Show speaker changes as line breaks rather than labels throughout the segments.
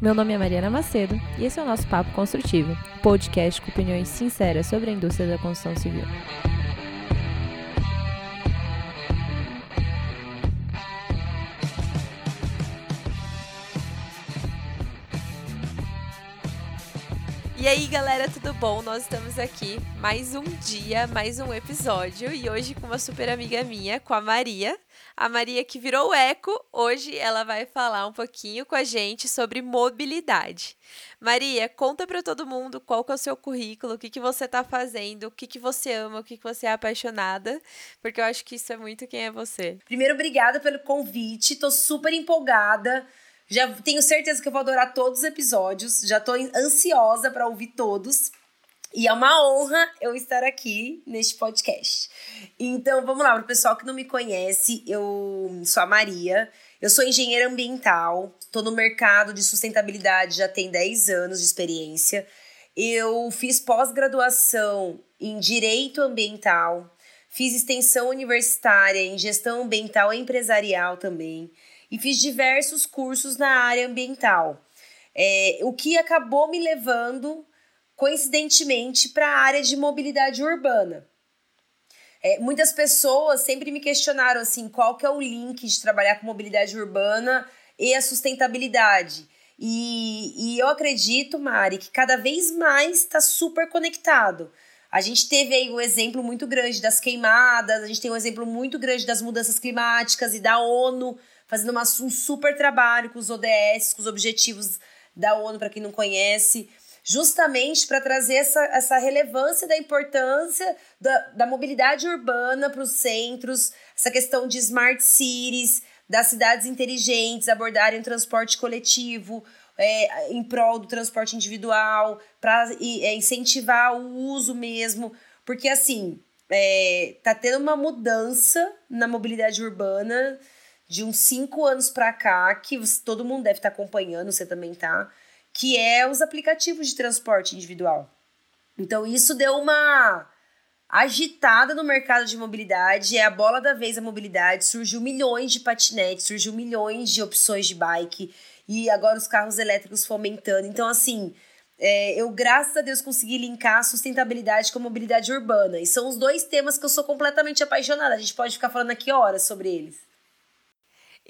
Meu nome é Mariana Macedo e esse é o nosso Papo Construtivo, podcast com opiniões sinceras sobre a indústria da construção civil. E aí, galera, tudo bom? Nós estamos aqui mais um dia, mais um episódio e hoje com uma super amiga minha, com a Maria. A Maria que virou eco, hoje ela vai falar um pouquinho com a gente sobre mobilidade. Maria, conta para todo mundo qual que é o seu currículo, o que, que você está fazendo, o que, que você ama, o que, que você é apaixonada, porque eu acho que isso é muito quem é você.
Primeiro, obrigada pelo convite, tô super empolgada. Já tenho certeza que eu vou adorar todos os episódios. Já tô ansiosa para ouvir todos. E é uma honra eu estar aqui neste podcast. Então, vamos lá, para o pessoal que não me conhece, eu sou a Maria, eu sou engenheira ambiental, estou no mercado de sustentabilidade já tem 10 anos de experiência. Eu fiz pós-graduação em Direito Ambiental, fiz extensão universitária em Gestão Ambiental e Empresarial também e fiz diversos cursos na área ambiental. É, o que acabou me levando, coincidentemente, para a área de mobilidade urbana. É, muitas pessoas sempre me questionaram assim, qual que é o link de trabalhar com mobilidade urbana e a sustentabilidade. E, e eu acredito, Mari, que cada vez mais está super conectado. A gente teve aí um exemplo muito grande das queimadas, a gente tem um exemplo muito grande das mudanças climáticas e da ONU fazendo uma, um super trabalho com os ODS, com os objetivos da ONU, para quem não conhece, justamente para trazer essa, essa relevância da importância da, da mobilidade urbana para os centros, essa questão de smart cities, das cidades inteligentes abordarem o transporte coletivo, é, em prol do transporte individual, para é, incentivar o uso mesmo, porque assim é, tá tendo uma mudança na mobilidade urbana de uns cinco anos para cá, que todo mundo deve estar tá acompanhando, você também tá, que é os aplicativos de transporte individual. Então isso deu uma agitada no mercado de mobilidade, é a bola da vez a mobilidade, surgiu milhões de patinetes, surgiu milhões de opções de bike e agora os carros elétricos fomentando. Então assim, é, eu, graças a Deus, consegui linkar sustentabilidade com mobilidade urbana. E são os dois temas que eu sou completamente apaixonada. A gente pode ficar falando aqui horas sobre eles.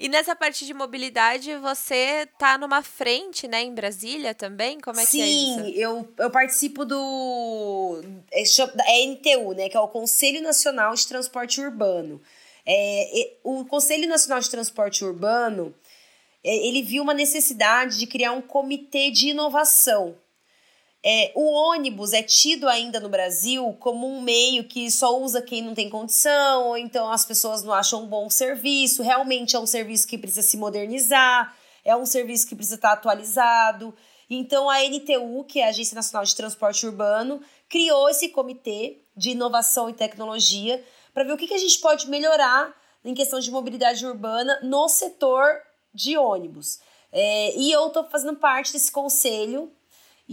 E nessa parte de mobilidade, você tá numa frente, né, em Brasília também? Como é
Sim,
que é
isso? Sim, eu, eu participo do é, é NTU, né, que é o Conselho Nacional de Transporte Urbano. É, o Conselho Nacional de Transporte Urbano, é, ele viu uma necessidade de criar um comitê de inovação é, o ônibus é tido ainda no Brasil como um meio que só usa quem não tem condição, ou então as pessoas não acham um bom serviço. Realmente é um serviço que precisa se modernizar, é um serviço que precisa estar atualizado. Então a NTU, que é a Agência Nacional de Transporte Urbano, criou esse comitê de inovação e tecnologia para ver o que, que a gente pode melhorar em questão de mobilidade urbana no setor de ônibus. É, e eu estou fazendo parte desse conselho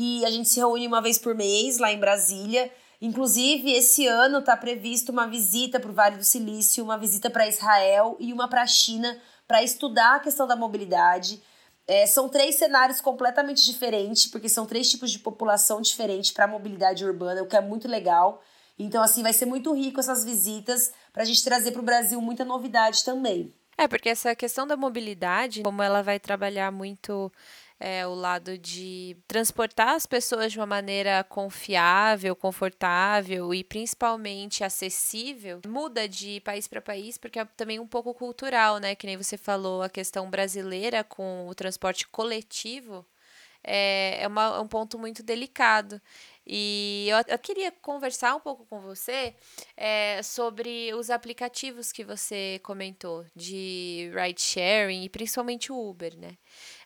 e a gente se reúne uma vez por mês lá em Brasília. Inclusive, esse ano está previsto uma visita para o Vale do Silício, uma visita para Israel e uma para a China para estudar a questão da mobilidade. É, são três cenários completamente diferentes, porque são três tipos de população diferentes para a mobilidade urbana, o que é muito legal. Então, assim, vai ser muito rico essas visitas para a gente trazer para o Brasil muita novidade também.
É, porque essa questão da mobilidade, como ela vai trabalhar muito é, o lado de transportar as pessoas de uma maneira confiável, confortável e principalmente acessível, muda de país para país, porque é também um pouco cultural, né? Que nem você falou, a questão brasileira com o transporte coletivo é, é, uma, é um ponto muito delicado. E eu, eu, queria conversar um pouco com você é, sobre os aplicativos que você comentou de ride sharing e principalmente o Uber, né?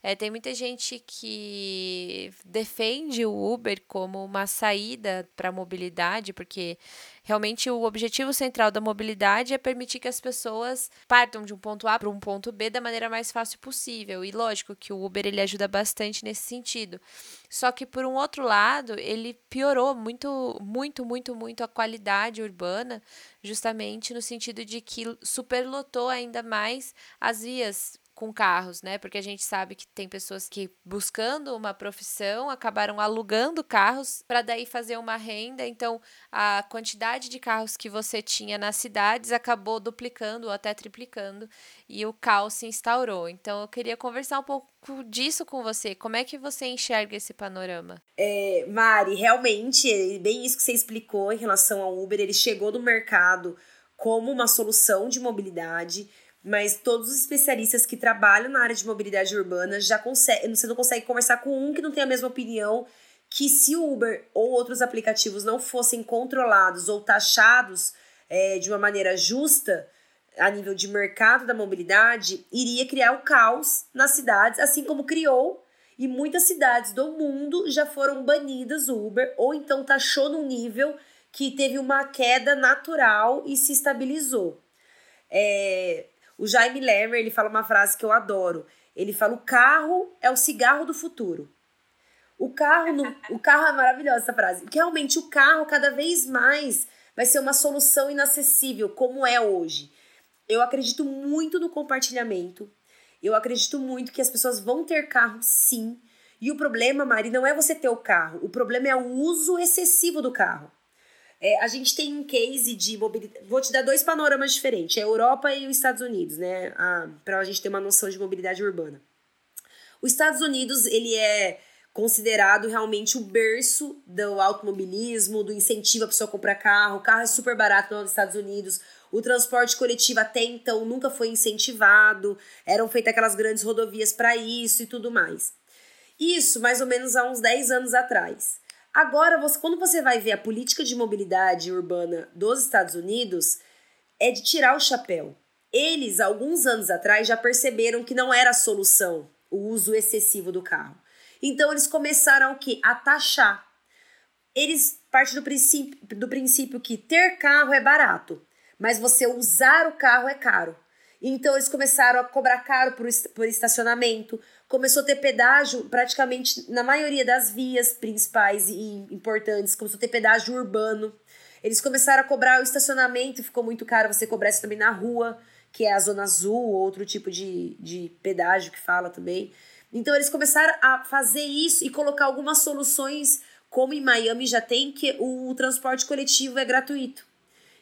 É, tem muita gente que defende o Uber como uma saída para a mobilidade, porque realmente o objetivo central da mobilidade é permitir que as pessoas partam de um ponto A para um ponto B da maneira mais fácil possível. E lógico que o Uber ele ajuda bastante nesse sentido. Só que por um outro lado, ele piorou muito, muito, muito, muito a qualidade urbana, justamente no sentido de que superlotou ainda mais as vias com carros, né? Porque a gente sabe que tem pessoas que buscando uma profissão acabaram alugando carros para daí fazer uma renda. Então, a quantidade de carros que você tinha nas cidades acabou duplicando ou até triplicando e o caos se instaurou. Então, eu queria conversar um pouco disso com você. Como é que você enxerga esse panorama?
É, Mari, realmente, é bem isso que você explicou em relação ao Uber. Ele chegou no mercado como uma solução de mobilidade mas todos os especialistas que trabalham na área de mobilidade urbana já conseguem, você não consegue conversar com um que não tem a mesma opinião que se o Uber ou outros aplicativos não fossem controlados ou taxados é, de uma maneira justa a nível de mercado da mobilidade, iria criar o caos nas cidades, assim como criou e muitas cidades do mundo já foram banidas o Uber ou então taxou num nível que teve uma queda natural e se estabilizou. É, o Jaime Lerner, ele fala uma frase que eu adoro. Ele fala: "O carro é o cigarro do futuro". O carro, no, o carro é maravilhosa essa frase. Que realmente o carro cada vez mais vai ser uma solução inacessível, como é hoje. Eu acredito muito no compartilhamento. Eu acredito muito que as pessoas vão ter carro sim. E o problema, Mari, não é você ter o carro. O problema é o uso excessivo do carro. É, a gente tem um case de mobilidade. Vou te dar dois panoramas diferentes: a Europa e os Estados Unidos, né? Para a gente ter uma noção de mobilidade urbana. Os Estados Unidos, ele é considerado realmente o berço do automobilismo, do incentivo a pessoa comprar carro. O carro é super barato nos Estados Unidos. O transporte coletivo até então nunca foi incentivado. Eram feitas aquelas grandes rodovias para isso e tudo mais. Isso mais ou menos há uns 10 anos atrás. Agora, você, quando você vai ver a política de mobilidade urbana dos Estados Unidos, é de tirar o chapéu. Eles, alguns anos atrás, já perceberam que não era a solução o uso excessivo do carro. Então, eles começaram o quê? A taxar. Eles partem do princípio, do princípio que ter carro é barato, mas você usar o carro é caro. Então, eles começaram a cobrar caro por, por estacionamento, começou a ter pedágio praticamente na maioria das vias principais e importantes, começou a ter pedágio urbano. Eles começaram a cobrar o estacionamento, ficou muito caro você cobrar isso também na rua, que é a zona azul, outro tipo de, de pedágio que fala também. Então eles começaram a fazer isso e colocar algumas soluções, como em Miami já tem, que o transporte coletivo é gratuito,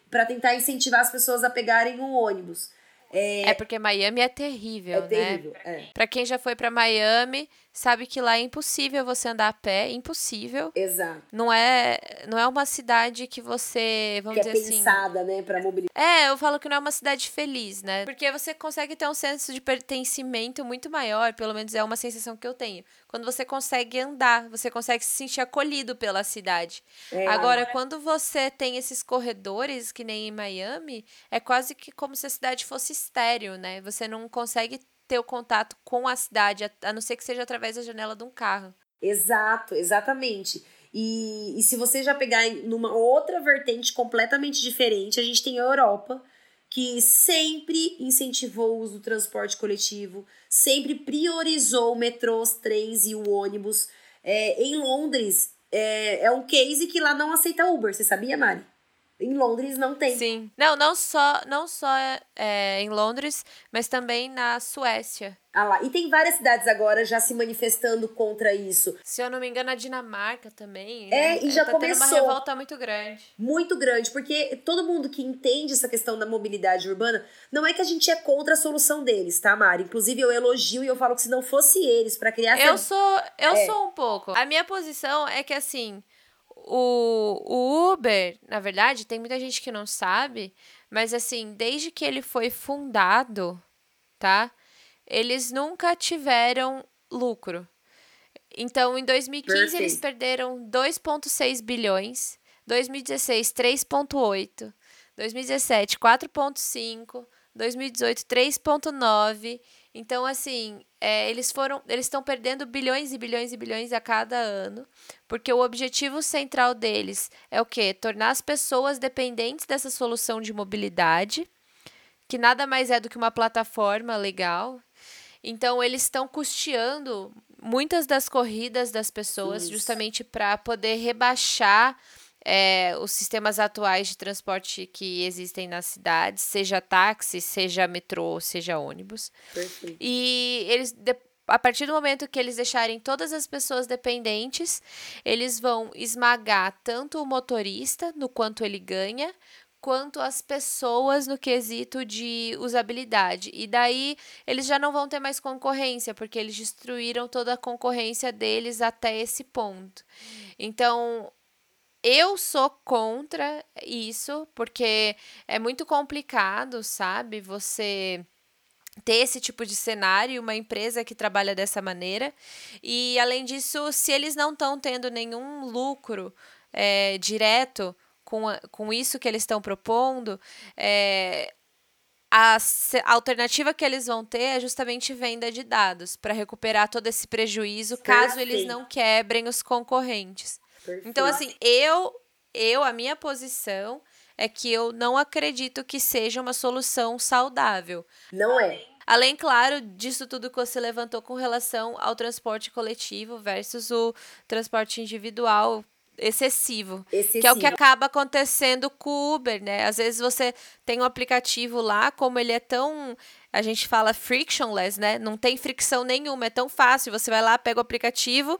para tentar incentivar as pessoas a pegarem um ônibus.
É, é porque Miami é terrível,
é né? Terrível, é.
Pra quem já foi para Miami, sabe que lá é impossível você andar a pé, impossível.
Exato.
Não é, não é uma cidade que você, vamos
que
é dizer
é
assim...
pensada, né, pra mobilidade.
É, eu falo que não é uma cidade feliz, né? Porque você consegue ter um senso de pertencimento muito maior, pelo menos é uma sensação que eu tenho. Quando você consegue andar, você consegue se sentir acolhido pela cidade. É, Agora, quando você tem esses corredores, que nem em Miami, é quase que como se a cidade fosse estéreo, né? Você não consegue ter o contato com a cidade, a não ser que seja através da janela de um carro.
Exato, exatamente. E, e se você já pegar numa outra vertente completamente diferente, a gente tem a Europa, que sempre incentivou o uso do transporte coletivo, sempre priorizou metrôs, trens e o ônibus. É, em Londres, é, é um case que lá não aceita Uber, você sabia, Mari? Em Londres não tem.
Sim. Não, não só, não só é, em Londres, mas também na Suécia.
Ah lá. E tem várias cidades agora já se manifestando contra isso.
Se eu não me engano, a Dinamarca também.
Né? É, e já
tá
começou.
uma revolta muito grande.
Muito grande, porque todo mundo que entende essa questão da mobilidade urbana, não é que a gente é contra a solução deles, tá, Mari? Inclusive, eu elogio e eu falo que se não fosse eles para criar
Eu essa... sou, eu é. sou um pouco. A minha posição é que assim, o, o Uber, na verdade, tem muita gente que não sabe, mas assim, desde que ele foi fundado, tá? Eles nunca tiveram lucro. Então, em 2015 Perfeito. eles perderam 2.6 bilhões, 2016 3.8, 2017 4.5, 2018 3.9 então, assim, é, eles foram. Eles estão perdendo bilhões e bilhões e bilhões a cada ano, porque o objetivo central deles é o quê? Tornar as pessoas dependentes dessa solução de mobilidade, que nada mais é do que uma plataforma legal. Então, eles estão custeando muitas das corridas das pessoas, Isso. justamente para poder rebaixar é, os sistemas atuais de transporte que existem nas cidades, seja táxi, seja metrô, seja ônibus.
Perfeito.
E eles, a partir do momento que eles deixarem todas as pessoas dependentes, eles vão esmagar tanto o motorista no quanto ele ganha, quanto as pessoas no quesito de usabilidade. E daí eles já não vão ter mais concorrência, porque eles destruíram toda a concorrência deles até esse ponto. Então, eu sou contra isso, porque é muito complicado, sabe? Você ter esse tipo de cenário, uma empresa que trabalha dessa maneira. E, além disso, se eles não estão tendo nenhum lucro é, direto com, com isso que eles estão propondo, é, a, a, alternativa que eles vão ter é justamente venda de dados para recuperar todo esse prejuízo caso eles não quebrem os concorrentes. Perfeito. Então, assim, eu, eu, a minha posição é que eu não acredito que seja uma solução saudável.
Não é.
Além, claro, disso tudo que você levantou com relação ao transporte coletivo versus o transporte individual, excessivo, excessivo, que é o que acaba acontecendo com o Uber, né? Às vezes você tem um aplicativo lá, como ele é tão, a gente fala frictionless, né? Não tem fricção nenhuma, é tão fácil, você vai lá, pega o aplicativo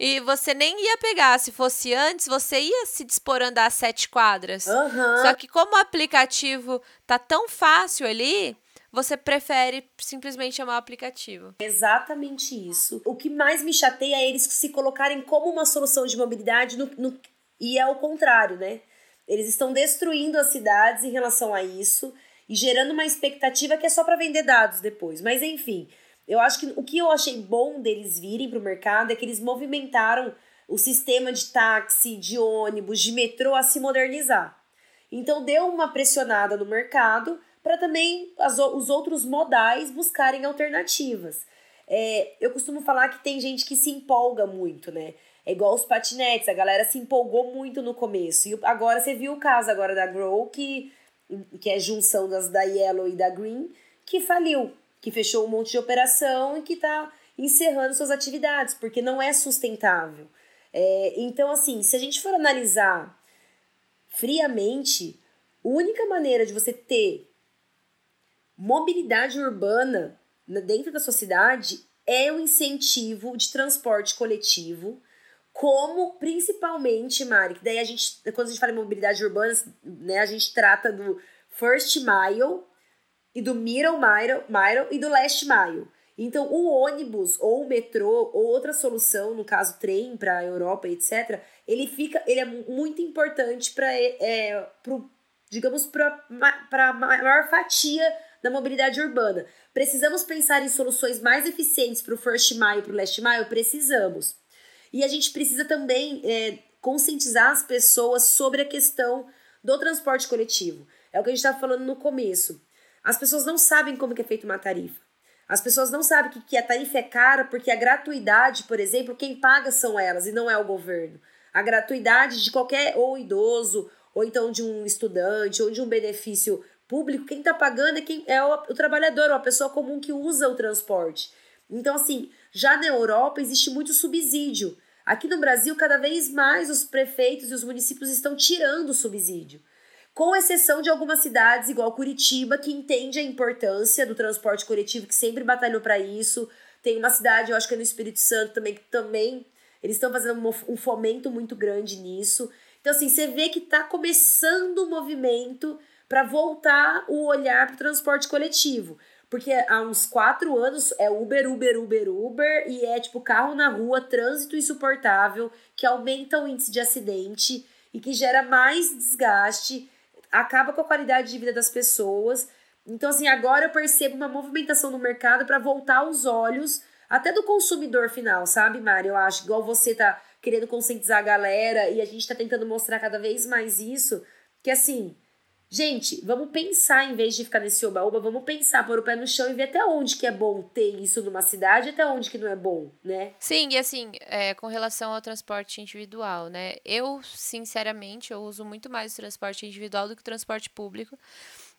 e você nem ia pegar. Se fosse antes, você ia se dispor a andar sete quadras.
Uhum.
Só que como o aplicativo tá tão fácil ali, você prefere simplesmente chamar o aplicativo.
Exatamente isso. O que mais me chateia é eles se colocarem como uma solução de mobilidade no, no, e é o contrário, né? Eles estão destruindo as cidades em relação a isso e gerando uma expectativa que é só para vender dados depois. Mas enfim, eu acho que o que eu achei bom deles virem para o mercado é que eles movimentaram o sistema de táxi, de ônibus, de metrô a se modernizar. Então deu uma pressionada no mercado para também as, os outros modais buscarem alternativas. É, eu costumo falar que tem gente que se empolga muito, né? É igual os patinetes, a galera se empolgou muito no começo. E agora você viu o caso agora da Grow, que, que é junção das da Yellow e da Green, que faliu, que fechou um monte de operação e que está encerrando suas atividades, porque não é sustentável. É, então, assim, se a gente for analisar friamente, a única maneira de você ter mobilidade urbana dentro da sua cidade é o incentivo de transporte coletivo, como principalmente, Mari, que daí a gente, quando a gente fala em mobilidade urbana, né, a gente trata do first mile e do middle mile, e do last mile. Então, o ônibus ou o metrô ou outra solução, no caso trem para a Europa, etc., ele fica, ele é muito importante para, é, digamos, para a maior fatia da mobilidade urbana. Precisamos pensar em soluções mais eficientes para o first mile e para o last mile? Precisamos. E a gente precisa também é, conscientizar as pessoas sobre a questão do transporte coletivo. É o que a gente estava falando no começo. As pessoas não sabem como é feita uma tarifa. As pessoas não sabem que, que a tarifa é cara porque a gratuidade, por exemplo, quem paga são elas e não é o governo. A gratuidade de qualquer ou idoso, ou então de um estudante, ou de um benefício público, quem está pagando é, quem, é o, o trabalhador, ou a pessoa comum que usa o transporte. Então, assim, já na Europa existe muito subsídio. Aqui no Brasil, cada vez mais os prefeitos e os municípios estão tirando o subsídio. Com exceção de algumas cidades, igual Curitiba, que entende a importância do transporte coletivo, que sempre batalhou para isso. Tem uma cidade, eu acho que é no Espírito Santo também, que também eles estão fazendo um fomento muito grande nisso. Então, assim, você vê que está começando o movimento para voltar o olhar para o transporte coletivo. Porque há uns quatro anos é Uber, Uber, Uber, Uber, e é tipo carro na rua, trânsito insuportável, que aumenta o índice de acidente e que gera mais desgaste, acaba com a qualidade de vida das pessoas. Então, assim, agora eu percebo uma movimentação no mercado para voltar os olhos até do consumidor final, sabe, Mari? Eu acho, igual você tá querendo conscientizar a galera e a gente tá tentando mostrar cada vez mais isso, que assim, Gente, vamos pensar, em vez de ficar nesse oba-oba, vamos pensar, pôr o pé no chão e ver até onde que é bom ter isso numa cidade até onde que não é bom, né?
Sim, e assim, é, com relação ao transporte individual, né? Eu, sinceramente, eu uso muito mais o transporte individual do que o transporte público.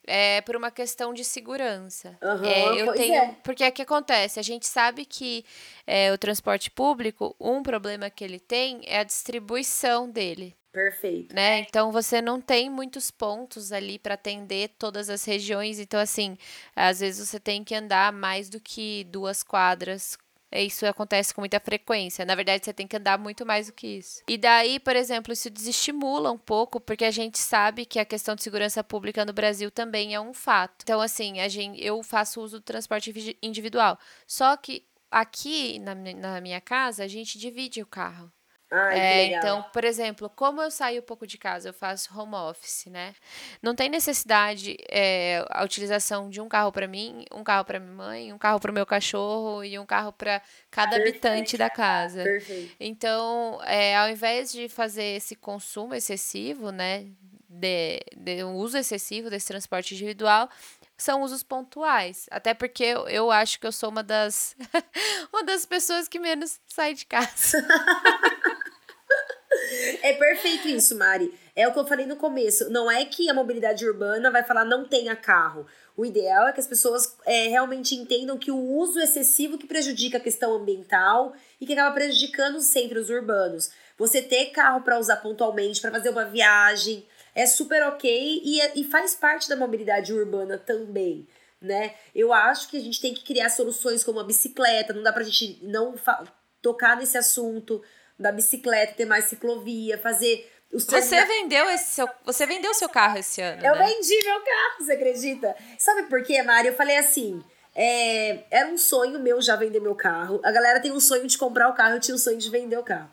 É por uma questão de segurança.
Uhum,
é, eu tenho,
é.
Porque é que acontece? A gente sabe que é, o transporte público, um problema que ele tem é a distribuição dele
Perfeito.
Né? Então você não tem muitos pontos ali para atender todas as regiões. Então, assim, às vezes você tem que andar mais do que duas quadras isso acontece com muita frequência. Na verdade, você tem que andar muito mais do que isso. E daí, por exemplo, isso desestimula um pouco, porque a gente sabe que a questão de segurança pública no Brasil também é um fato. Então, assim, a gente, eu faço uso do transporte individual. Só que aqui na, na minha casa, a gente divide o carro.
Ai, é,
então, por exemplo, como eu saio um pouco de casa, eu faço home office, né? Não tem necessidade é, a utilização de um carro para mim, um carro para minha mãe, um carro para o meu cachorro e um carro para cada Perfeito. habitante da casa.
Perfeito.
Então, é, ao invés de fazer esse consumo excessivo, né, de, de um uso excessivo desse transporte individual, são usos pontuais. Até porque eu, eu acho que eu sou uma das uma das pessoas que menos sai de casa.
É perfeito isso, Mari. É o que eu falei no começo. Não é que a mobilidade urbana vai falar não tenha carro. O ideal é que as pessoas é, realmente entendam que o uso excessivo que prejudica a questão ambiental e que acaba prejudicando os centros urbanos. Você ter carro para usar pontualmente, para fazer uma viagem, é super ok e, é, e faz parte da mobilidade urbana também. Né? Eu acho que a gente tem que criar soluções como a bicicleta, não dá pra gente não tocar nesse assunto da bicicleta, ter mais ciclovia, fazer
os Você vendeu esse seu, você vendeu seu carro esse ano,
Eu
né?
vendi meu carro, você acredita? Sabe por quê, Mari? Eu falei assim, é, era um sonho meu já vender meu carro. A galera tem um sonho de comprar o carro, eu tinha um sonho de vender o carro.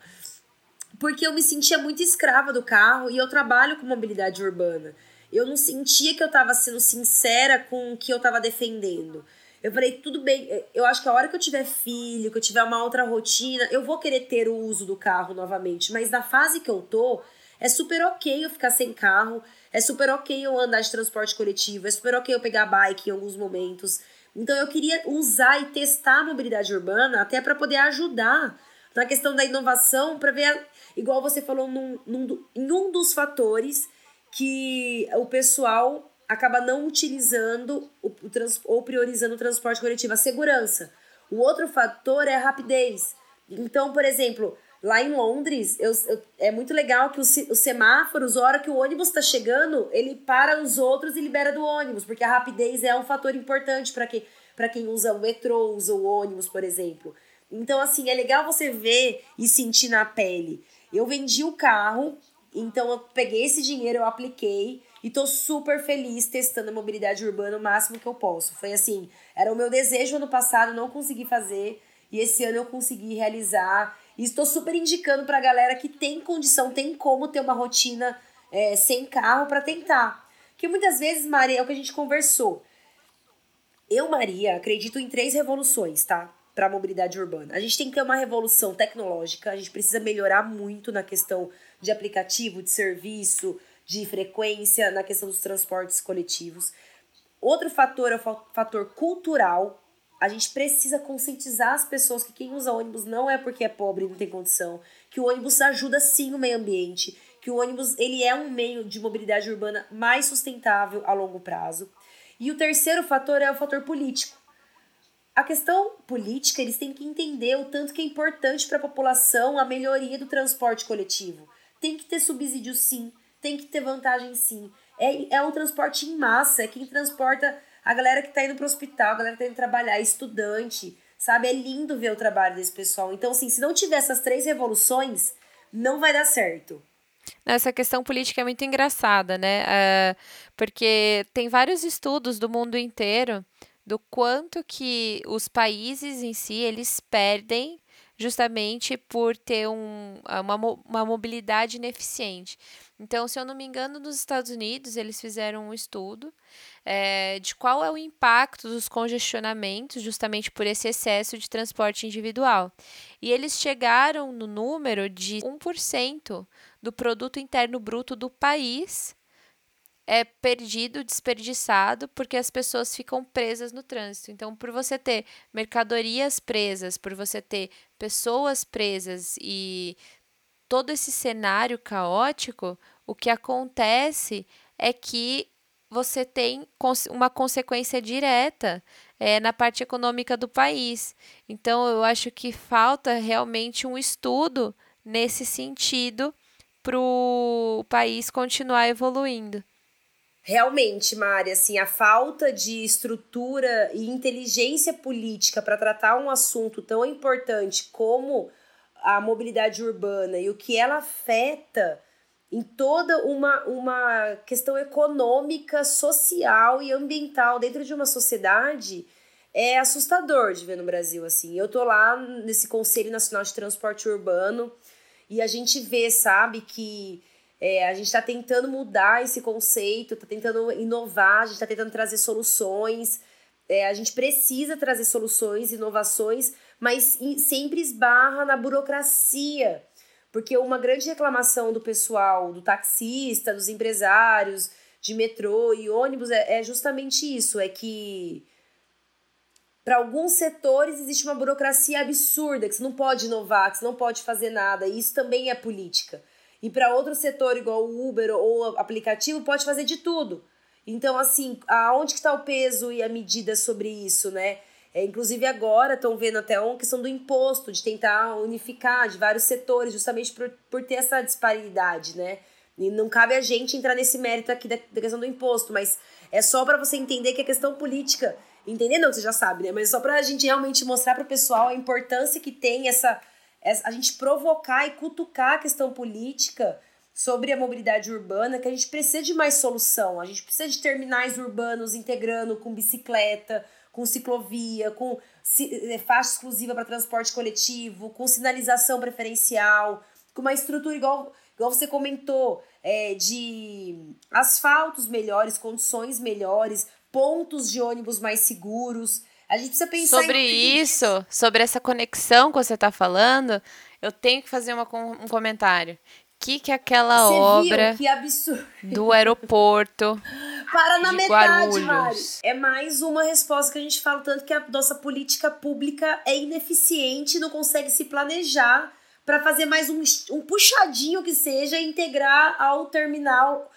Porque eu me sentia muito escrava do carro e eu trabalho com mobilidade urbana. Eu não sentia que eu estava sendo sincera com o que eu estava defendendo. Eu falei, tudo bem, eu acho que a hora que eu tiver filho, que eu tiver uma outra rotina, eu vou querer ter o uso do carro novamente. Mas na fase que eu tô, é super ok eu ficar sem carro, é super ok eu andar de transporte coletivo, é super ok eu pegar bike em alguns momentos. Então eu queria usar e testar a mobilidade urbana até para poder ajudar na questão da inovação, para ver, igual você falou, num, num, em um dos fatores que o pessoal acaba não utilizando o, o trans, ou priorizando o transporte coletivo, a segurança. O outro fator é a rapidez. Então, por exemplo, lá em Londres, eu, eu, é muito legal que os, os semáforos, a hora que o ônibus está chegando, ele para os outros e libera do ônibus, porque a rapidez é um fator importante para quem, quem usa o metrô, usa o ônibus, por exemplo. Então, assim, é legal você ver e sentir na pele. Eu vendi o carro, então eu peguei esse dinheiro, eu apliquei, e tô super feliz testando a mobilidade urbana o máximo que eu posso. Foi assim, era o meu desejo ano passado, não consegui fazer. E esse ano eu consegui realizar. E estou super indicando pra galera que tem condição, tem como ter uma rotina é, sem carro para tentar. Que muitas vezes, Maria, é o que a gente conversou. Eu, Maria, acredito em três revoluções, tá? Para a mobilidade urbana. A gente tem que ter uma revolução tecnológica, a gente precisa melhorar muito na questão de aplicativo, de serviço, de frequência na questão dos transportes coletivos. Outro fator é o fator cultural. A gente precisa conscientizar as pessoas que quem usa ônibus não é porque é pobre e não tem condição, que o ônibus ajuda sim o meio ambiente, que o ônibus ele é um meio de mobilidade urbana mais sustentável a longo prazo. E o terceiro fator é o fator político. A questão política, eles têm que entender o tanto que é importante para a população a melhoria do transporte coletivo. Tem que ter subsídio sim, tem que ter vantagem sim. É, é um transporte em massa, é quem transporta a galera que tá indo pro hospital, a galera que tá indo trabalhar, estudante, sabe? É lindo ver o trabalho desse pessoal. Então, assim, se não tiver essas três revoluções, não vai dar certo.
Essa questão política é muito engraçada, né? Uh, porque tem vários estudos do mundo inteiro do quanto que os países em si eles perdem justamente por ter um, uma, uma mobilidade ineficiente. Então, se eu não me engano, nos Estados Unidos eles fizeram um estudo é, de qual é o impacto dos congestionamentos justamente por esse excesso de transporte individual. E eles chegaram no número de 1% do produto interno bruto do país é perdido, desperdiçado, porque as pessoas ficam presas no trânsito. Então, por você ter mercadorias presas, por você ter pessoas presas e todo esse cenário caótico, o que acontece é que você tem uma consequência direta é, na parte econômica do país. Então, eu acho que falta realmente um estudo nesse sentido para o país continuar evoluindo.
Realmente, Mari, assim, a falta de estrutura e inteligência política para tratar um assunto tão importante como a mobilidade urbana e o que ela afeta em toda uma, uma questão econômica, social e ambiental dentro de uma sociedade é assustador de ver no Brasil assim. Eu tô lá nesse Conselho Nacional de Transporte Urbano e a gente vê, sabe, que é, a gente está tentando mudar esse conceito, está tentando inovar, a gente está tentando trazer soluções. É, a gente precisa trazer soluções, inovações, mas sempre esbarra na burocracia. Porque uma grande reclamação do pessoal, do taxista, dos empresários, de metrô e ônibus é, é justamente isso: é que para alguns setores existe uma burocracia absurda, que você não pode inovar, que você não pode fazer nada. E isso também é política. E para outro setor, igual o Uber ou aplicativo, pode fazer de tudo. Então, assim, aonde que está o peso e a medida sobre isso, né? É, inclusive agora estão vendo até uma questão do imposto, de tentar unificar de vários setores, justamente por, por ter essa disparidade, né? E não cabe a gente entrar nesse mérito aqui da, da questão do imposto, mas é só para você entender que a questão política, entender não, você já sabe, né? Mas só para a gente realmente mostrar para o pessoal a importância que tem essa a gente provocar e cutucar a questão política sobre a mobilidade urbana, que a gente precisa de mais solução. A gente precisa de terminais urbanos integrando com bicicleta, com ciclovia, com é, faixa exclusiva para transporte coletivo, com sinalização preferencial, com uma estrutura igual, igual você comentou, é, de asfaltos melhores, condições melhores, pontos de ônibus mais seguros. A gente precisa pensar
sobre em... isso, sobre essa conexão que você está falando. Eu tenho que fazer uma, um comentário. Que que é aquela você obra
que
do aeroporto
para na metade,
Mari.
É mais uma resposta que a gente fala tanto que a nossa política pública é ineficiente, não consegue se planejar para fazer mais um, um puxadinho que seja e integrar ao terminal.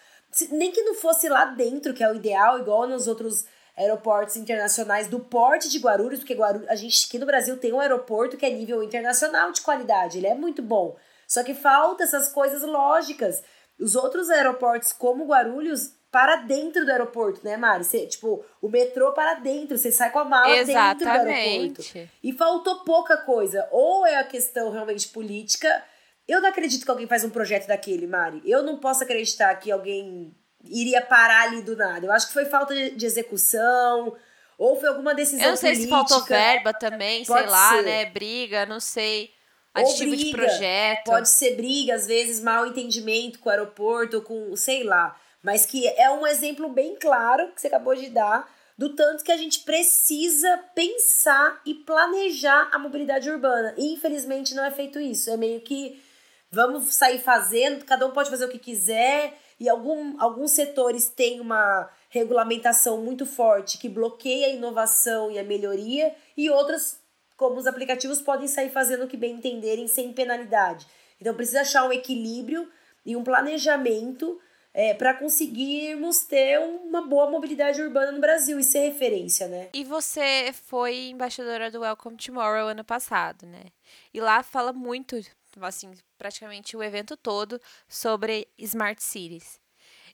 Nem que não fosse lá dentro, que é o ideal, igual nos outros aeroportos internacionais do porte de Guarulhos, porque Guarulhos, a gente aqui no Brasil tem um aeroporto que é nível internacional de qualidade, ele é muito bom. Só que falta essas coisas lógicas. Os outros aeroportos, como Guarulhos, para dentro do aeroporto, né, Mari? Você, tipo, o metrô para dentro, você sai com a mala Exatamente. dentro do aeroporto. E faltou pouca coisa. Ou é a questão realmente política. Eu não acredito que alguém faz um projeto daquele, Mari. Eu não posso acreditar que alguém iria parar ali do nada. Eu acho que foi falta de execução, ou foi alguma decisão
Eu não sei
política.
se faltou verba também, Pode sei lá, ser. né? Briga, não sei. Aditivo briga, de projeto.
Pode ser briga, às vezes mal entendimento com o aeroporto, com, sei lá. Mas que é um exemplo bem claro que você acabou de dar do tanto que a gente precisa pensar e planejar a mobilidade urbana. E infelizmente não é feito isso. É meio que vamos sair fazendo, cada um pode fazer o que quiser e algum, alguns setores têm uma regulamentação muito forte que bloqueia a inovação e a melhoria, e outras, como os aplicativos, podem sair fazendo o que bem entenderem sem penalidade. Então precisa achar um equilíbrio e um planejamento é, para conseguirmos ter uma boa mobilidade urbana no Brasil e ser referência, né?
E você foi embaixadora do Welcome Tomorrow ano passado, né? E lá fala muito assim, praticamente o evento todo sobre smart cities.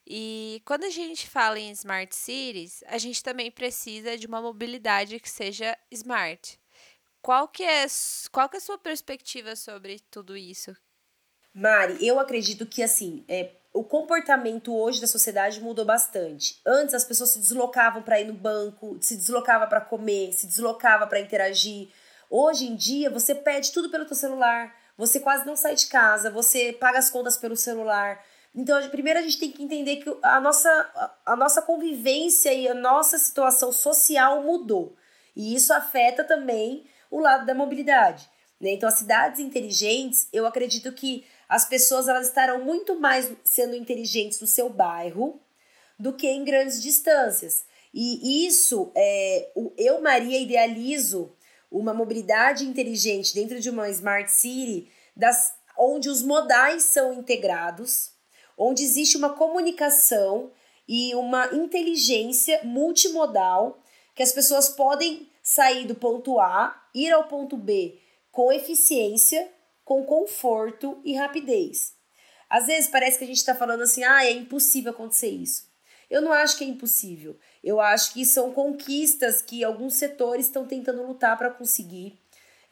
E quando a gente fala em smart cities, a gente também precisa de uma mobilidade que seja smart. Qual que é, qual que é a sua perspectiva sobre tudo isso?
Mari, eu acredito que assim, é, o comportamento hoje da sociedade mudou bastante. Antes as pessoas se deslocavam para ir no banco, se deslocava para comer, se deslocava para interagir. Hoje em dia você pede tudo pelo teu celular, você quase não sai de casa, você paga as contas pelo celular. Então, primeiro a gente tem que entender que a nossa, a nossa convivência e a nossa situação social mudou. E isso afeta também o lado da mobilidade. Né? Então, as cidades inteligentes, eu acredito que as pessoas elas estarão muito mais sendo inteligentes no seu bairro do que em grandes distâncias. E isso, é, eu, Maria, idealizo uma mobilidade inteligente dentro de uma smart city das, onde os modais são integrados, onde existe uma comunicação e uma inteligência multimodal que as pessoas podem sair do ponto A, ir ao ponto B com eficiência, com conforto e rapidez. Às vezes parece que a gente está falando assim, ah, é impossível acontecer isso. Eu não acho que é impossível. Eu acho que são conquistas que alguns setores estão tentando lutar para conseguir.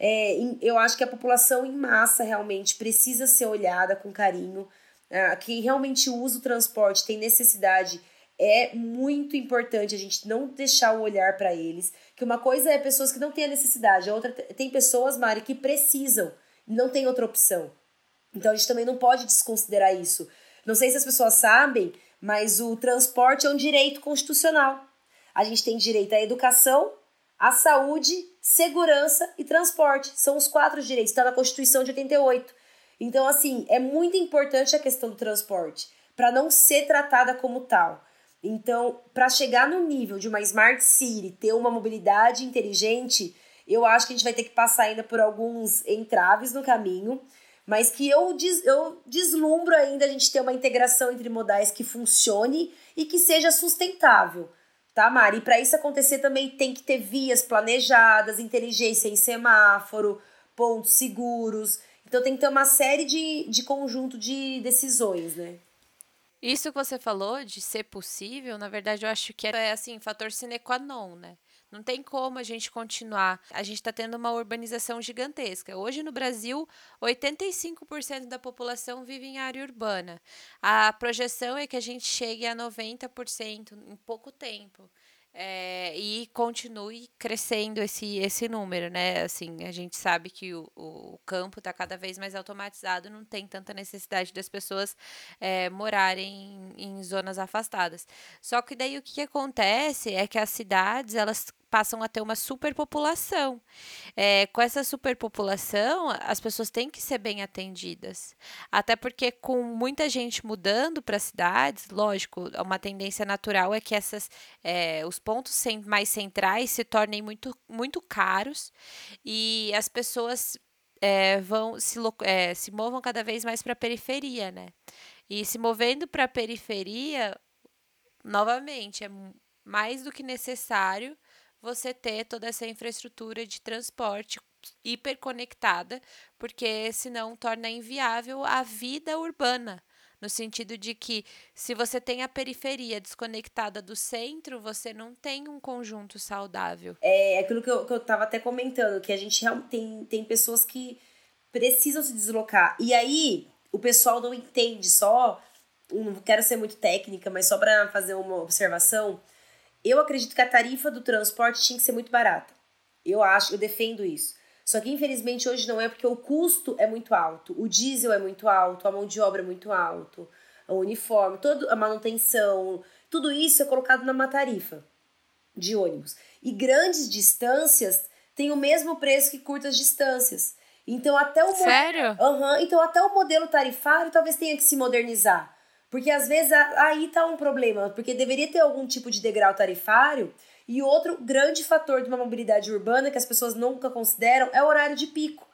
É, eu acho que a população em massa realmente precisa ser olhada com carinho. Ah, quem realmente usa o transporte tem necessidade. É muito importante a gente não deixar o olhar para eles. Que uma coisa é pessoas que não têm a necessidade, a outra tem pessoas, Mari, que precisam e não tem outra opção. Então a gente também não pode desconsiderar isso. Não sei se as pessoas sabem, mas o transporte é um direito constitucional. A gente tem direito à educação, à saúde, segurança e transporte. São os quatro direitos, está na Constituição de 88. Então, assim, é muito importante a questão do transporte, para não ser tratada como tal. Então, para chegar no nível de uma Smart City, ter uma mobilidade inteligente, eu acho que a gente vai ter que passar ainda por alguns entraves no caminho mas que eu, des, eu deslumbro ainda a gente ter uma integração entre modais que funcione e que seja sustentável, tá, Mari? E para isso acontecer também tem que ter vias planejadas, inteligência em semáforo, pontos seguros. Então tem que ter uma série de, de conjunto de decisões, né?
Isso que você falou de ser possível, na verdade, eu acho que é assim, fator sine qua non, né? Não tem como a gente continuar. A gente está tendo uma urbanização gigantesca. Hoje no Brasil, 85% da população vive em área urbana. A projeção é que a gente chegue a 90% em pouco tempo é, e continue crescendo esse, esse número, né? Assim, a gente sabe que o, o campo está cada vez mais automatizado, não tem tanta necessidade das pessoas é, morarem em, em zonas afastadas. Só que daí o que, que acontece é que as cidades elas passam a ter uma superpopulação. É, com essa superpopulação, as pessoas têm que ser bem atendidas. Até porque, com muita gente mudando para cidades, lógico, uma tendência natural é que essas, é, os pontos mais centrais se tornem muito, muito caros e as pessoas é, vão se, é, se movam cada vez mais para a periferia, né? E se movendo para a periferia, novamente, é mais do que necessário você ter toda essa infraestrutura de transporte hiperconectada, porque senão torna inviável a vida urbana. No sentido de que, se você tem a periferia desconectada do centro, você não tem um conjunto saudável.
É aquilo que eu, que eu tava até comentando, que a gente tem, tem pessoas que precisam se deslocar. E aí, o pessoal não entende só. Não quero ser muito técnica, mas só para fazer uma observação eu acredito que a tarifa do transporte tinha que ser muito barata. Eu acho, eu defendo isso. Só que infelizmente hoje não é porque o custo é muito alto, o diesel é muito alto, a mão de obra é muito alto, o uniforme, toda a manutenção, tudo isso é colocado numa tarifa de ônibus. E grandes distâncias têm o mesmo preço que curtas distâncias. Então até o
Sério?
Uhum, então até o modelo tarifário talvez tenha que se modernizar. Porque às vezes aí tá um problema, porque deveria ter algum tipo de degrau tarifário. E outro grande fator de uma mobilidade urbana que as pessoas nunca consideram é o horário de pico.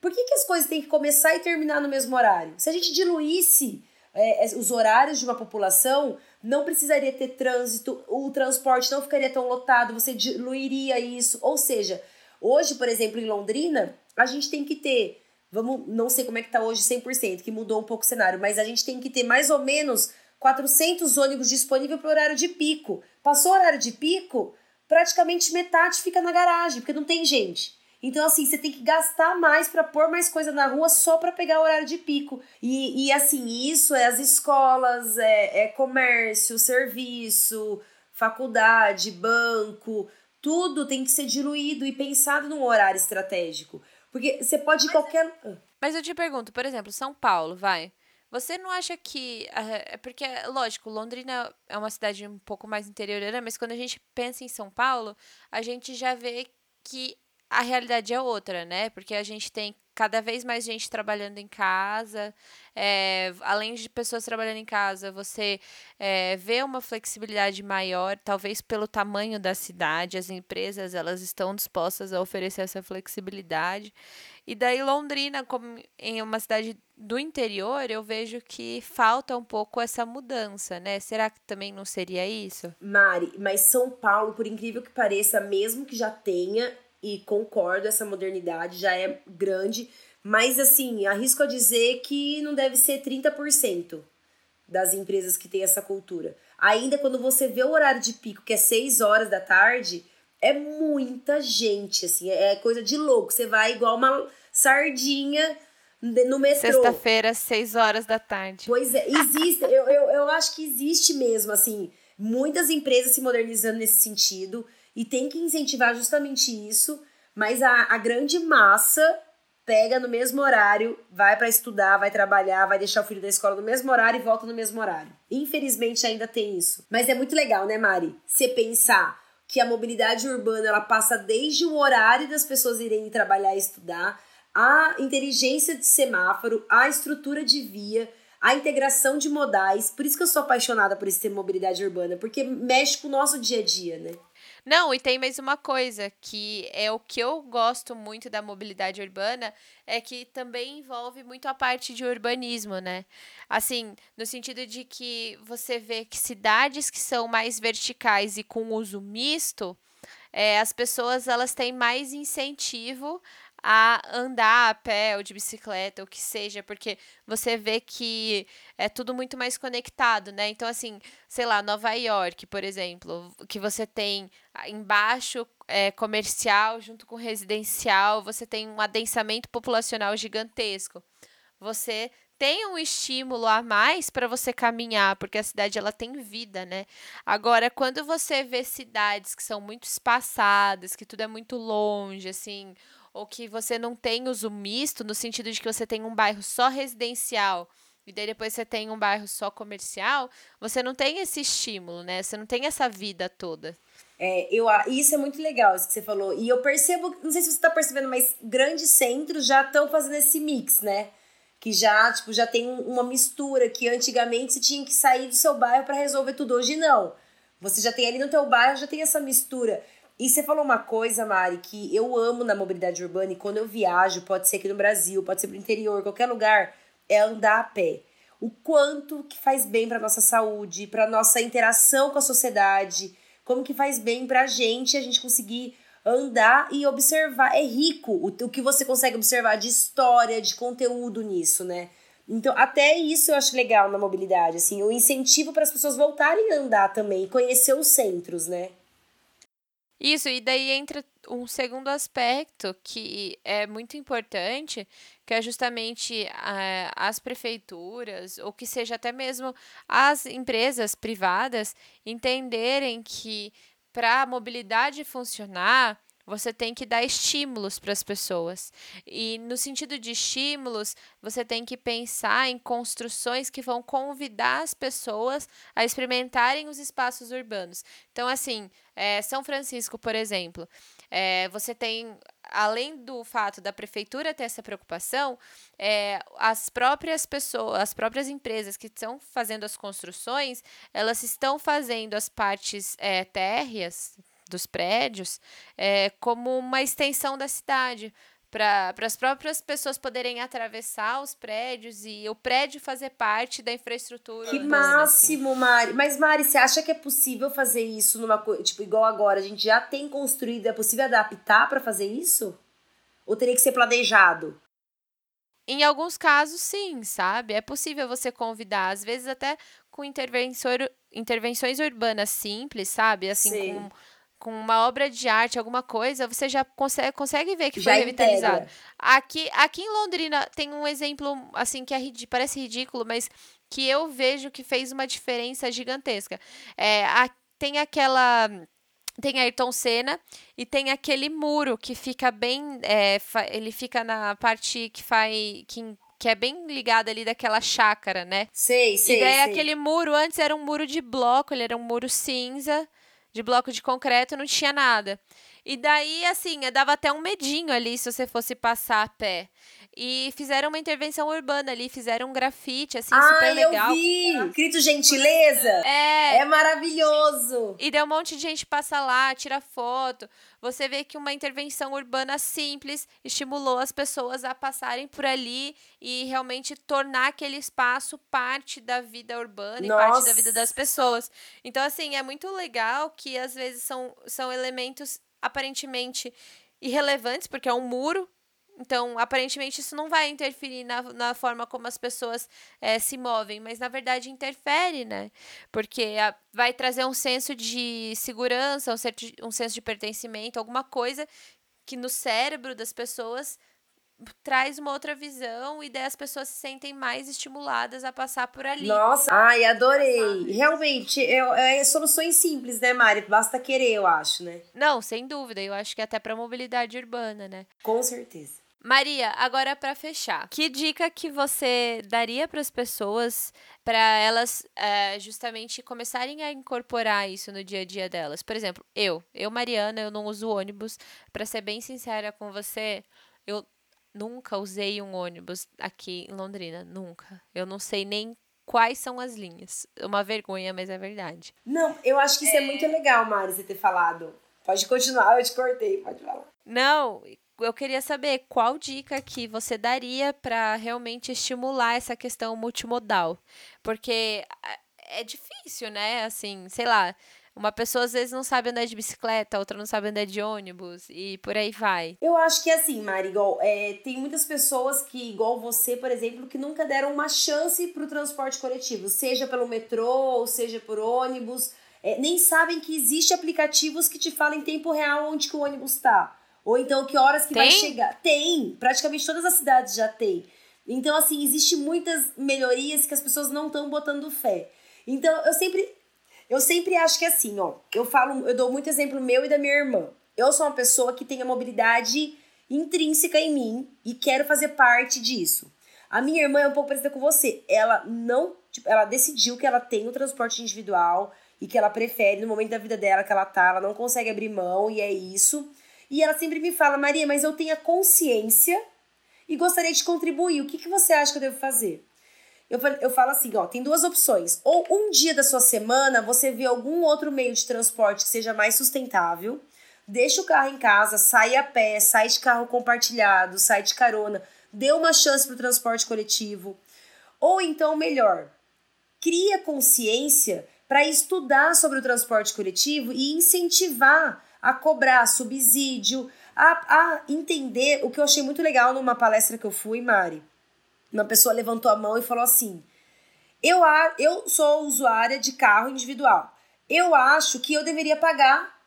Por que, que as coisas têm que começar e terminar no mesmo horário? Se a gente diluísse é, os horários de uma população, não precisaria ter trânsito, o transporte não ficaria tão lotado, você diluiria isso. Ou seja, hoje, por exemplo, em Londrina, a gente tem que ter Vamos, não sei como é que tá hoje 100%, que mudou um pouco o cenário, mas a gente tem que ter mais ou menos 400 ônibus disponíveis para o horário de pico. Passou o horário de pico, praticamente metade fica na garagem, porque não tem gente. Então, assim, você tem que gastar mais para pôr mais coisa na rua só para pegar o horário de pico. E, e assim, isso é as escolas, é, é comércio, serviço, faculdade, banco, tudo tem que ser diluído e pensado num horário estratégico. Porque você pode ir qualquer. Ah.
Mas eu te pergunto, por exemplo, São Paulo, vai. Você não acha que. É porque, lógico, Londrina é uma cidade um pouco mais interiorana, mas quando a gente pensa em São Paulo, a gente já vê que a realidade é outra, né? Porque a gente tem cada vez mais gente trabalhando em casa. É, além de pessoas trabalhando em casa, você é, vê uma flexibilidade maior, talvez pelo tamanho da cidade. As empresas elas estão dispostas a oferecer essa flexibilidade. E daí Londrina, como em uma cidade do interior, eu vejo que falta um pouco essa mudança, né? Será que também não seria isso?
Mari, mas São Paulo, por incrível que pareça, mesmo que já tenha e concordo, essa modernidade já é grande, Mas, assim, arrisco a dizer que não deve ser 30% das empresas que tem essa cultura. Ainda quando você vê o horário de pico, que é 6 horas da tarde, é muita gente, assim, é coisa de louco. Você vai igual uma sardinha no metrô.
Sexta-feira, 6 horas da tarde.
Pois é, existe, eu, eu, eu acho que existe mesmo, assim, muitas empresas se modernizando nesse sentido e tem que incentivar justamente isso, mas a, a grande massa pega no mesmo horário, vai para estudar, vai trabalhar, vai deixar o filho da escola no mesmo horário e volta no mesmo horário. Infelizmente ainda tem isso. Mas é muito legal, né, Mari? Você pensar que a mobilidade urbana ela passa desde o horário das pessoas irem trabalhar e estudar, a inteligência de semáforo, a estrutura de via, a integração de modais. Por isso que eu sou apaixonada por esse tema mobilidade urbana, porque mexe com o nosso dia a dia, né?
Não, e tem mais uma coisa, que é o que eu gosto muito da mobilidade urbana, é que também envolve muito a parte de urbanismo, né? Assim, no sentido de que você vê que cidades que são mais verticais e com uso misto, é, as pessoas elas têm mais incentivo a andar a pé ou de bicicleta, ou que seja, porque você vê que é tudo muito mais conectado, né? Então, assim, sei lá, Nova York, por exemplo, que você tem embaixo é, comercial junto com residencial, você tem um adensamento populacional gigantesco. Você tem um estímulo a mais para você caminhar, porque a cidade ela tem vida, né? Agora, quando você vê cidades que são muito espaçadas, que tudo é muito longe, assim, ou que você não tem uso misto, no sentido de que você tem um bairro só residencial e daí depois você tem um bairro só comercial, você não tem esse estímulo, né? Você não tem essa vida toda.
É, eu, isso é muito legal, isso que você falou. E eu percebo, não sei se você está percebendo, mas grandes centros já estão fazendo esse mix, né? Que já, tipo, já tem uma mistura que antigamente você tinha que sair do seu bairro para resolver tudo. Hoje não. Você já tem ali no teu bairro, já tem essa mistura. E você falou uma coisa, Mari, que eu amo na mobilidade urbana e quando eu viajo, pode ser aqui no Brasil, pode ser pro interior, qualquer lugar, é andar a pé. O quanto que faz bem para nossa saúde, para nossa interação com a sociedade, como que faz bem pra gente a gente conseguir andar e observar. É rico o, o que você consegue observar de história, de conteúdo nisso, né? Então, até isso eu acho legal na mobilidade, assim, o incentivo para as pessoas voltarem a andar também, conhecer os centros, né?
Isso, e daí entra um segundo aspecto que é muito importante, que é justamente uh, as prefeituras, ou que seja até mesmo as empresas privadas, entenderem que para a mobilidade funcionar, você tem que dar estímulos para as pessoas. E no sentido de estímulos, você tem que pensar em construções que vão convidar as pessoas a experimentarem os espaços urbanos. Então, assim, é, São Francisco, por exemplo, é, você tem, além do fato da prefeitura ter essa preocupação, é, as próprias pessoas, as próprias empresas que estão fazendo as construções, elas estão fazendo as partes é, térreas, dos prédios é, como uma extensão da cidade para as próprias pessoas poderem atravessar os prédios e o prédio fazer parte da infraestrutura.
Que assim. máximo, assim. Mari. Mas, Mari, você acha que é possível fazer isso numa coisa, tipo, igual agora, a gente já tem construído, é possível adaptar para fazer isso? Ou teria que ser planejado?
Em alguns casos, sim, sabe? É possível você convidar, às vezes até com intervenções urbanas simples, sabe? Assim, Sim. com com uma obra de arte, alguma coisa, você já consegue, consegue ver que já foi revitalizado. Aqui, aqui em Londrina tem um exemplo assim que é, parece ridículo, mas que eu vejo que fez uma diferença gigantesca. É, a, tem aquela tem Ayrton Senna e tem aquele muro que fica bem é, ele fica na parte que faz que, que é bem ligada ali daquela chácara, né?
Sei, sei.
E daí
sei.
aquele muro antes era um muro de bloco, ele era um muro cinza de bloco de concreto, não tinha nada. E daí, assim, dava até um medinho ali se você fosse passar a pé. E fizeram uma intervenção urbana ali, fizeram um grafite, assim, ah, super legal.
eu vi! Escrito gentileza?
É.
É maravilhoso!
E deu um monte de gente passa lá, tira foto. Você vê que uma intervenção urbana simples estimulou as pessoas a passarem por ali e realmente tornar aquele espaço parte da vida urbana Nossa. e parte da vida das pessoas. Então, assim, é muito legal que às vezes são, são elementos aparentemente irrelevantes, porque é um muro Então, aparentemente, isso não vai interferir na, na forma como as pessoas é, se movem, mas na verdade interfere, né? Porque a, vai trazer um senso de segurança, um, certo, um senso de pertencimento, alguma coisa que no cérebro das pessoas traz uma outra visão e daí as pessoas se sentem mais estimuladas a passar por ali.
Nossa, ai, adorei. Realmente, é, é soluções simples, né, Mari? Basta querer, eu acho, né?
Não, sem dúvida. Eu acho que até para mobilidade urbana, né?
Com certeza.
Maria, agora para fechar, que dica que você daria para as pessoas para elas é, justamente começarem a incorporar isso no dia a dia delas? Por exemplo, eu, eu Mariana, eu não uso ônibus. Para ser bem sincera com você, eu nunca usei um ônibus aqui em Londrina, nunca. Eu não sei nem quais são as linhas. Uma vergonha, mas é verdade.
Não, eu acho que isso é, é muito legal, Mari, você ter falado. Pode continuar, eu te cortei, pode falar.
Não, eu queria saber qual dica que você daria para realmente estimular essa questão multimodal. Porque é difícil, né? Assim, sei lá, uma pessoa às vezes não sabe andar de bicicleta, outra não sabe andar de ônibus e por aí vai.
Eu acho que é assim, Mari, igual, é, tem muitas pessoas que, igual você, por exemplo, que nunca deram uma chance para o transporte coletivo, seja pelo metrô, ou seja por ônibus, é, nem sabem que existe aplicativos que te falam em tempo real onde que o ônibus está. Ou então que horas que tem? vai chegar. Tem, praticamente todas as cidades já tem. Então, assim, existe muitas melhorias que as pessoas não estão botando fé. Então, eu sempre eu sempre acho que é assim, ó. Eu falo, eu dou muito exemplo meu e da minha irmã. Eu sou uma pessoa que tem a mobilidade intrínseca em mim e quero fazer parte disso. A minha irmã é um pouco parecida com você. Ela não, tipo, ela decidiu que ela tem o transporte individual e que ela prefere no momento da vida dela que ela tá, ela não consegue abrir mão e é isso. E ela sempre me fala, Maria, mas eu tenho a consciência e gostaria de contribuir. O que, que você acha que eu devo fazer? Eu, eu falo assim, ó, tem duas opções. Ou um dia da sua semana você vê algum outro meio de transporte que seja mais sustentável, deixa o carro em casa, sai a pé, sai de carro compartilhado, sai de carona, dê uma chance para o transporte coletivo. Ou então, melhor, cria consciência para estudar sobre o transporte coletivo e incentivar a cobrar subsídio, a, a entender o que eu achei muito legal numa palestra que eu fui, Mari uma pessoa levantou a mão e falou assim: eu, eu sou usuária de carro individual. Eu acho que eu deveria pagar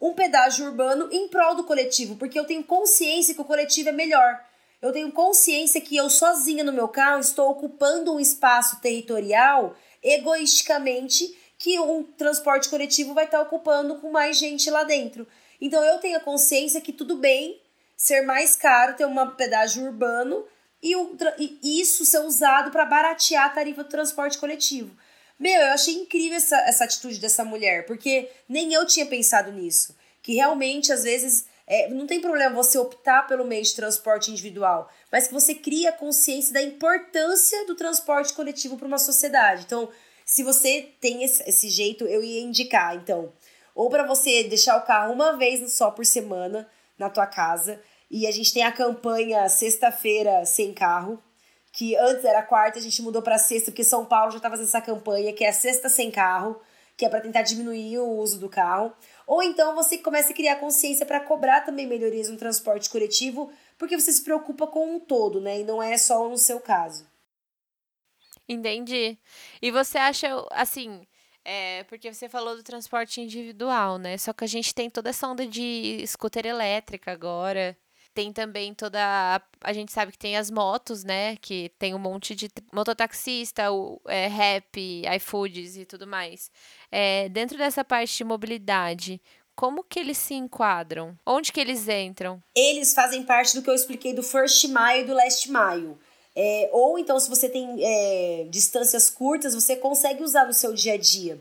um pedágio urbano em prol do coletivo, porque eu tenho consciência que o coletivo é melhor. Eu tenho consciência que eu sozinha no meu carro estou ocupando um espaço territorial egoisticamente que um transporte coletivo vai estar ocupando com mais gente lá dentro. Então eu tenho a consciência que tudo bem ser mais caro ter um pedágio urbano e, o, e isso ser usado para baratear a tarifa do transporte coletivo. Meu, eu achei incrível essa, essa atitude dessa mulher, porque nem eu tinha pensado nisso. Que realmente, às vezes, é, não tem problema você optar pelo meio de transporte individual, mas que você cria consciência da importância do transporte coletivo para uma sociedade. Então, se você tem esse, esse jeito, eu ia indicar, então, ou para você deixar o carro uma vez só por semana na tua casa, e a gente tem a campanha Sexta-feira Sem Carro, que antes era quarta, a gente mudou para sexta, porque São Paulo já está fazendo essa campanha, que é a Sexta Sem Carro, que é para tentar diminuir o uso do carro. Ou então você começa a criar consciência para cobrar também melhorias no transporte coletivo, porque você se preocupa com um todo, né? E não é só no seu caso.
Entendi. E você acha, assim, é, porque você falou do transporte individual, né? Só que a gente tem toda essa onda de scooter elétrica agora. Tem também toda. A, a gente sabe que tem as motos, né? Que tem um monte de mototaxista, o é, rap, iFoods e tudo mais. É, dentro dessa parte de mobilidade, como que eles se enquadram? Onde que eles entram?
Eles fazem parte do que eu expliquei do First Mile e do Last Mile. É, ou então, se você tem é, distâncias curtas, você consegue usar no seu dia a dia.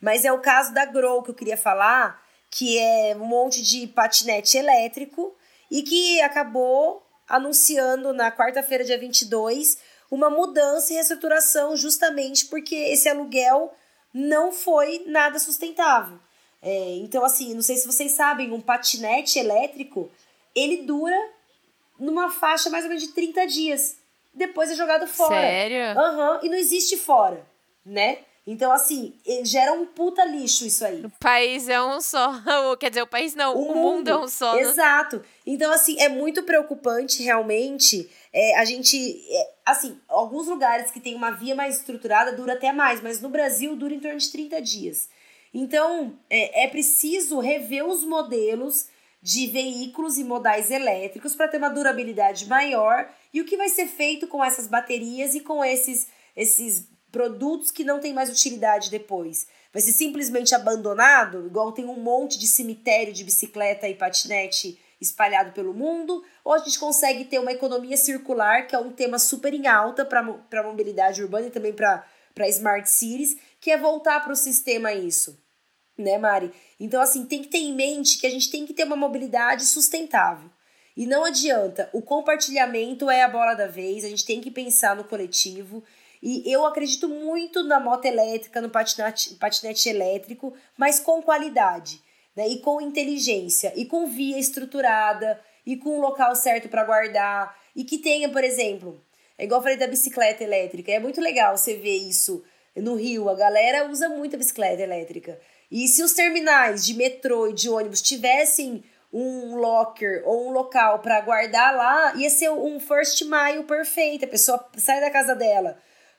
Mas é o caso da Grow que eu queria falar, que é um monte de patinete elétrico e que acabou anunciando na quarta-feira, dia 22, uma mudança e reestruturação justamente porque esse aluguel não foi nada sustentável. É, então, assim, não sei se vocês sabem, um patinete elétrico, ele dura numa faixa mais ou menos de 30 dias. Depois é jogado fora.
Sério?
Aham, uhum, e não existe fora, né? Então, assim, gera um puta lixo isso aí.
O país é um só. Quer dizer, o país não, o, o mundo, mundo, é um só.
Né? Exato. Então, assim, é muito preocupante realmente. É, a gente. É, assim, alguns lugares que tem uma via mais estruturada dura até mais, mas no Brasil dura em torno de 30 dias. Então, é, é preciso rever os modelos de veículos e modais elétricos para ter uma durabilidade maior e o que vai ser feito com essas baterias e com esses, esses produtos que não têm mais utilidade depois. Vai ser simplesmente abandonado, igual tem um monte de cemitério de bicicleta e patinete espalhado pelo mundo, ou a gente consegue ter uma economia circular, que é um tema super em alta para a mobilidade urbana e também para smart cities, que é voltar para o sistema isso, né, Mari? Então, assim, tem que ter em mente que a gente tem que ter uma mobilidade sustentável. E não adianta, o compartilhamento é a bola da vez, a gente tem que pensar no coletivo e eu acredito muito na moto elétrica, no patinete, patinete elétrico, mas com qualidade, né? E com inteligência, e com via estruturada, e com um local certo para guardar, e que tenha, por exemplo, é igual eu falei da bicicleta elétrica, é muito legal você ver isso no Rio, a galera usa muito a bicicleta elétrica. E se os terminais de metrô e de ônibus tivessem um locker ou um local para guardar lá, ia ser um first mile perfeito. A pessoa sai da casa dela,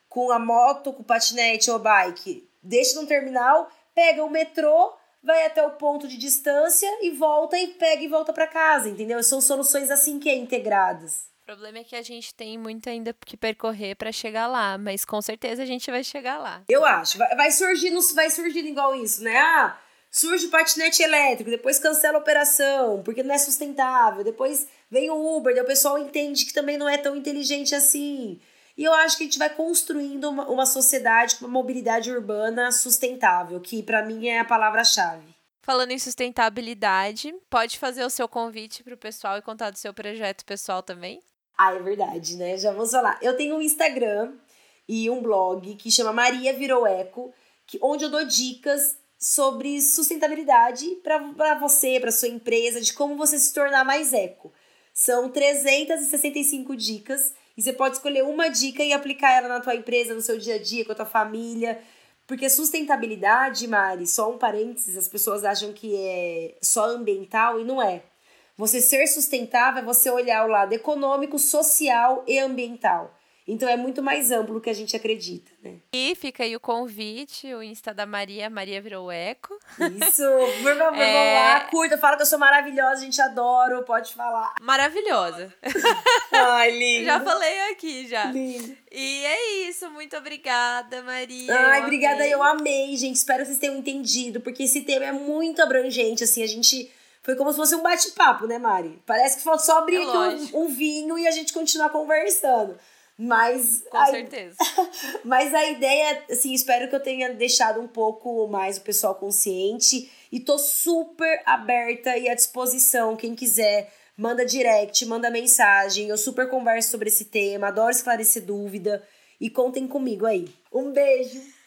com a moto, com o patinete ou bike, deixa no terminal, pega o metrô, vai até o ponto de distância e volta e pega e volta para casa, entendeu? São soluções assim que é integradas.
O problema é que a gente tem muito ainda que percorrer para chegar lá, mas com certeza a gente vai chegar lá.
Eu acho. Vai, vai surgindo, vai surgindo igual isso, né? Ah, surge o patinete elétrico, depois cancela a operação, porque não é sustentável. Depois vem o Uber, daí o pessoal entende que também não é tão inteligente assim. E eu acho que a gente vai construindo uma, uma sociedade com uma mobilidade urbana sustentável, que para mim é a palavra-chave.
Falando em sustentabilidade, pode fazer o seu convite para o pessoal e contar do seu projeto pessoal também?
Ah, é verdade, né? Já vamos falar. Eu tenho um Instagram e um blog que chama Maria Virou Eco, que, onde eu dou dicas sobre sustentabilidade para você, para sua empresa, de como você se tornar mais eco. São 365 dicas e você pode escolher uma dica e aplicar ela na tua empresa, no seu dia a dia, com a tua família. Porque sustentabilidade, Mari, só um parênteses, as pessoas acham que é só ambiental e não é. Você ser sustentável é você olhar o lado econômico, social e ambiental. Então é muito mais amplo do que a gente acredita, né?
E fica aí o convite, o Insta da Maria, Maria virou eco.
Isso, por favor, é... lá, curta, fala que eu sou maravilhosa, a gente adora, pode falar.
Maravilhosa.
Ai, lindo.
já falei aqui, já.
Lindo.
E é isso, muito obrigada, Maria.
Ai, eu obrigada, amei. eu amei, gente, espero que vocês tenham entendido, porque esse tema é muito abrangente, assim, a gente... Foi como se fosse um bate-papo, né, Mari? Parece que falta só abrir é aqui um, um vinho e a gente continuar conversando. Mas.
Com a, certeza.
Mas a ideia, assim, espero que eu tenha deixado um pouco mais o pessoal consciente. E tô super aberta e à disposição. Quem quiser, manda direct, manda mensagem. Eu super converso sobre esse tema, adoro esclarecer dúvida. E contem comigo aí. Um beijo!